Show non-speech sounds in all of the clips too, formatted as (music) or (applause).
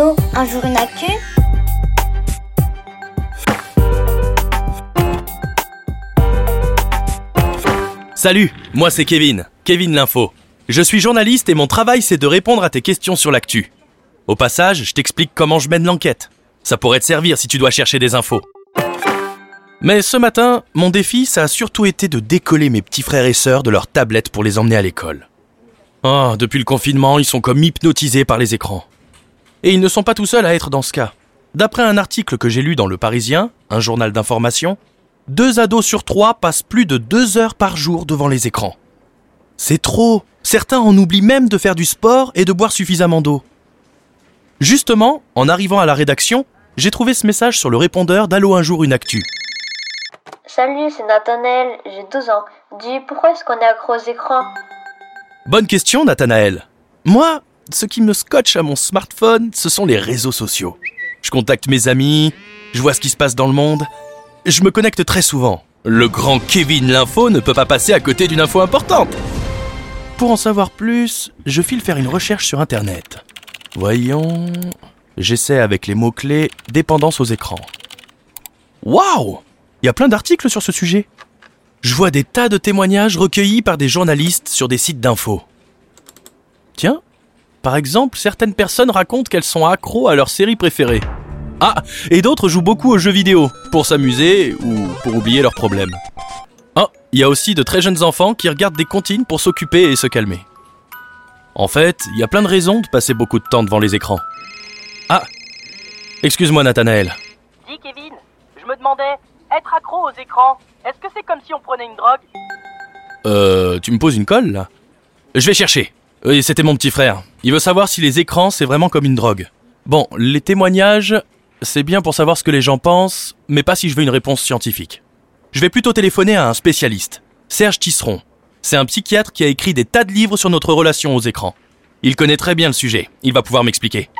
Un jour une actu Salut, moi c'est Kevin, Kevin l'info. Je suis journaliste et mon travail c'est de répondre à tes questions sur l'actu. Au passage, je t'explique comment je mène l'enquête. Ça pourrait te servir si tu dois chercher des infos. Mais ce matin, mon défi, ça a surtout été de décoller mes petits frères et sœurs de leurs tablettes pour les emmener à l'école. Oh, depuis le confinement, ils sont comme hypnotisés par les écrans. Et ils ne sont pas tout seuls à être dans ce cas. D'après un article que j'ai lu dans Le Parisien, un journal d'information, deux ados sur trois passent plus de deux heures par jour devant les écrans. C'est trop Certains en oublient même de faire du sport et de boire suffisamment d'eau. Justement, en arrivant à la rédaction, j'ai trouvé ce message sur le répondeur d'Allo un jour une actu. Salut, c'est Nathanaël, j'ai 12 ans. Dis, pourquoi est-ce qu'on est accro aux écrans? Bonne question, Nathanaël. Moi, ce qui me scotche à mon smartphone, ce sont les réseaux sociaux. Je contacte mes amis, je vois ce qui se passe dans le monde. Je me connecte très souvent. Le grand Kevin l'info ne peut pas passer à côté d'une info importante. Pour en savoir plus, je file faire une recherche sur Internet. Voyons. J'essaie avec les mots-clés dépendance aux écrans. Waouh Il y a plein d'articles sur ce sujet. Je vois des tas de témoignages recueillis par des journalistes sur des sites d'infos. Par exemple, certaines personnes racontent qu'elles sont accros à leur série préférée. Ah, et d'autres jouent beaucoup aux jeux vidéo, pour s'amuser ou pour oublier leurs problèmes. Oh, il y a aussi de très jeunes enfants qui regardent des comptines pour s'occuper et se calmer. En fait, il y a plein de raisons de passer beaucoup de temps devant les écrans. Ah Excuse-moi Nathanaël. Dis Kevin, je me demandais, être accro aux écrans, est-ce que c'est comme si on prenait une drogue? Euh, tu me poses une colle là Je vais chercher. Oui, c'était mon petit frère. Il veut savoir si les écrans c'est vraiment comme une drogue. Bon, les témoignages, c'est bien pour savoir ce que les gens pensent, mais pas si je veux une réponse scientifique. Je vais plutôt téléphoner à un spécialiste, Serge Tisseron. C'est un psychiatre qui a écrit des tas de livres sur notre relation aux écrans. Il connaît très bien le sujet, il va pouvoir m'expliquer.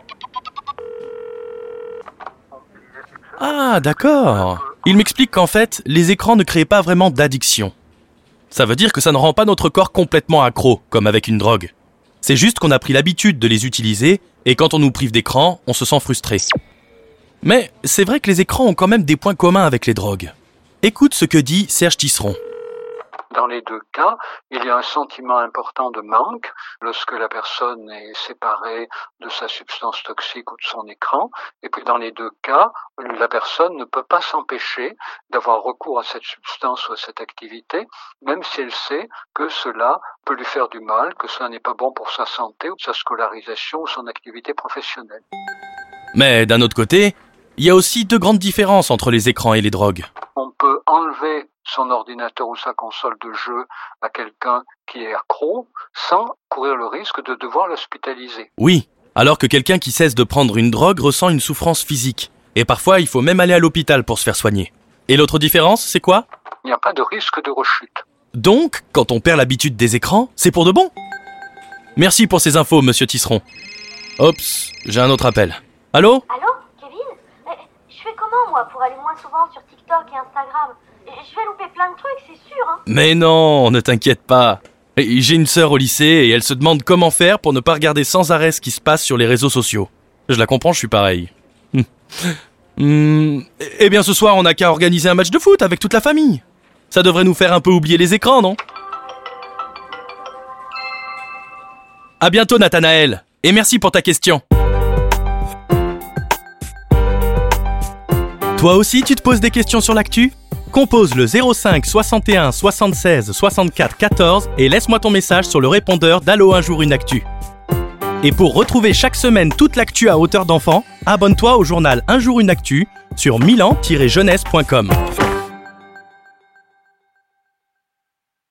Ah, d'accord. Il m'explique qu'en fait, les écrans ne créent pas vraiment d'addiction. Ça veut dire que ça ne rend pas notre corps complètement accro, comme avec une drogue. C'est juste qu'on a pris l'habitude de les utiliser, et quand on nous prive d'écran, on se sent frustré. Mais c'est vrai que les écrans ont quand même des points communs avec les drogues. Écoute ce que dit Serge Tisseron. Dans les deux cas, il y a un sentiment important de manque lorsque la personne est séparée de sa substance toxique ou de son écran. Et puis dans les deux cas, la personne ne peut pas s'empêcher d'avoir recours à cette substance ou à cette activité, même si elle sait que cela peut lui faire du mal, que cela n'est pas bon pour sa santé ou sa scolarisation ou son activité professionnelle. Mais d'un autre côté, il y a aussi deux grandes différences entre les écrans et les drogues. On peut enlever son ordinateur ou sa console de jeu à quelqu'un qui est accro sans courir le risque de devoir l'hospitaliser. Oui, alors que quelqu'un qui cesse de prendre une drogue ressent une souffrance physique. Et parfois, il faut même aller à l'hôpital pour se faire soigner. Et l'autre différence, c'est quoi? Il n'y a pas de risque de rechute. Donc, quand on perd l'habitude des écrans, c'est pour de bon? Merci pour ces infos, monsieur Tisseron. Oups, j'ai un autre appel. Allô? Comment, moi, pour aller moins souvent sur TikTok et Instagram Je vais louper plein de trucs, c'est sûr, hein Mais non, ne t'inquiète pas. J'ai une sœur au lycée et elle se demande comment faire pour ne pas regarder sans arrêt ce qui se passe sur les réseaux sociaux. Je la comprends, je suis pareil. Hum, (laughs) Eh bien, ce soir, on n'a qu'à organiser un match de foot avec toute la famille. Ça devrait nous faire un peu oublier les écrans, non? À bientôt, Nathanaël. Et merci pour ta question. Toi aussi, tu te poses des questions sur l'actu? Compose le 05 61 76 64 14 et laisse-moi ton message sur le répondeur d'Allo un jour une actu. Et pour retrouver chaque semaine toute l'actu à hauteur d'enfant, abonne-toi au journal Un jour une actu sur milan-jeunesse.com.